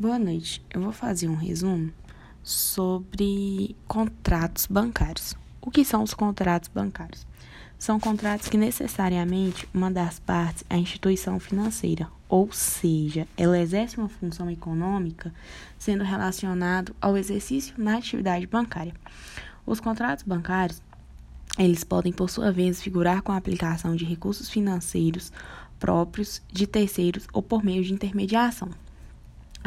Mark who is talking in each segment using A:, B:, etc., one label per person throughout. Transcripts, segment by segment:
A: Boa noite. Eu vou fazer um resumo sobre contratos bancários. O que são os contratos bancários? São contratos que necessariamente uma das partes é a instituição financeira, ou seja, ela exerce uma função econômica sendo relacionado ao exercício na atividade bancária. Os contratos bancários, eles podem por sua vez figurar com a aplicação de recursos financeiros próprios de terceiros ou por meio de intermediação.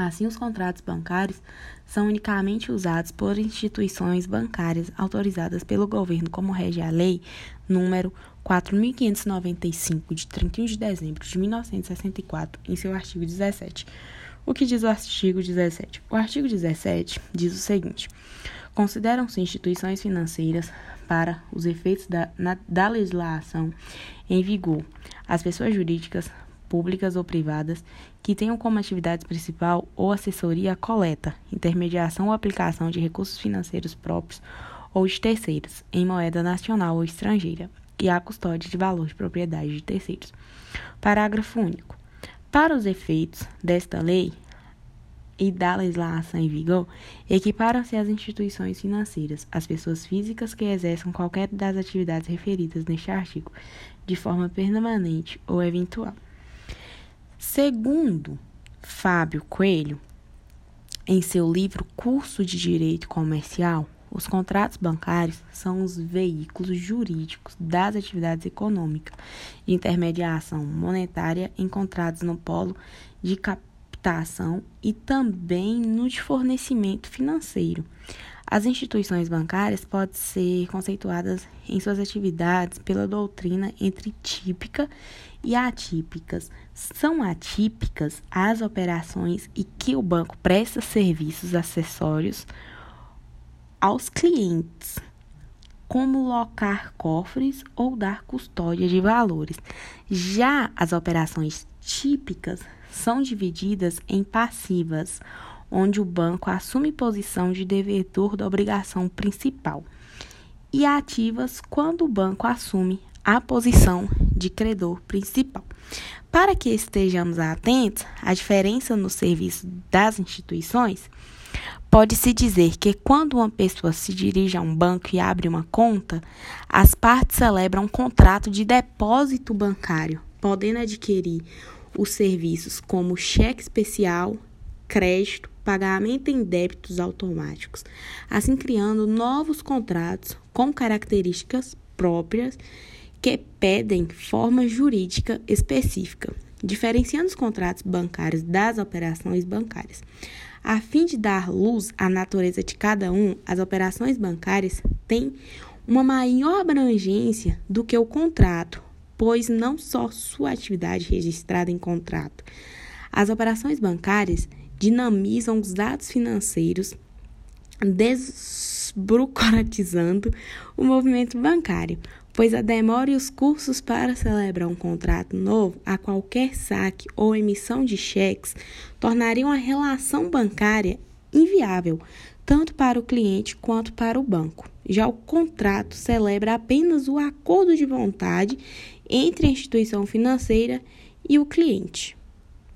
A: Assim, os contratos bancários são unicamente usados por instituições bancárias autorizadas pelo governo, como rege a Lei número 4.595, de 31 de dezembro de 1964, em seu artigo 17. O que diz o artigo 17? O artigo 17 diz o seguinte: consideram-se instituições financeiras para os efeitos da, na, da legislação em vigor as pessoas jurídicas públicas ou privadas, que tenham como atividade principal ou assessoria a coleta, intermediação ou aplicação de recursos financeiros próprios ou de terceiros, em moeda nacional ou estrangeira, e a custódia de valor de propriedade de terceiros. Parágrafo único. Para os efeitos desta lei, e da legislação em vigor, equiparam-se as instituições financeiras, as pessoas físicas que exerçam qualquer das atividades referidas neste artigo, de forma permanente ou eventual. Segundo Fábio Coelho, em seu livro Curso de Direito Comercial, os contratos bancários são os veículos jurídicos das atividades econômicas de intermediação monetária encontrados no polo de captação e também no de fornecimento financeiro. As instituições bancárias podem ser conceituadas em suas atividades pela doutrina entre típica e atípicas. São atípicas as operações em que o banco presta serviços acessórios aos clientes, como locar cofres ou dar custódia de valores. Já as operações típicas são divididas em passivas onde o banco assume posição de devedor da obrigação principal, e ativas quando o banco assume a posição de credor principal. Para que estejamos atentos à diferença no serviço das instituições, pode-se dizer que quando uma pessoa se dirige a um banco e abre uma conta, as partes celebram um contrato de depósito bancário, podendo adquirir os serviços como cheque especial, crédito, pagamento em débitos automáticos, assim criando novos contratos com características próprias que pedem forma jurídica específica, diferenciando os contratos bancários das operações bancárias. A fim de dar luz à natureza de cada um, as operações bancárias têm uma maior abrangência do que o contrato, pois não só sua atividade registrada em contrato. As operações bancárias dinamizam os dados financeiros, desburocratizando o movimento bancário, pois a demora e os custos para celebrar um contrato novo a qualquer saque ou emissão de cheques tornariam a relação bancária inviável, tanto para o cliente quanto para o banco. Já o contrato celebra apenas o acordo de vontade entre a instituição financeira e o cliente.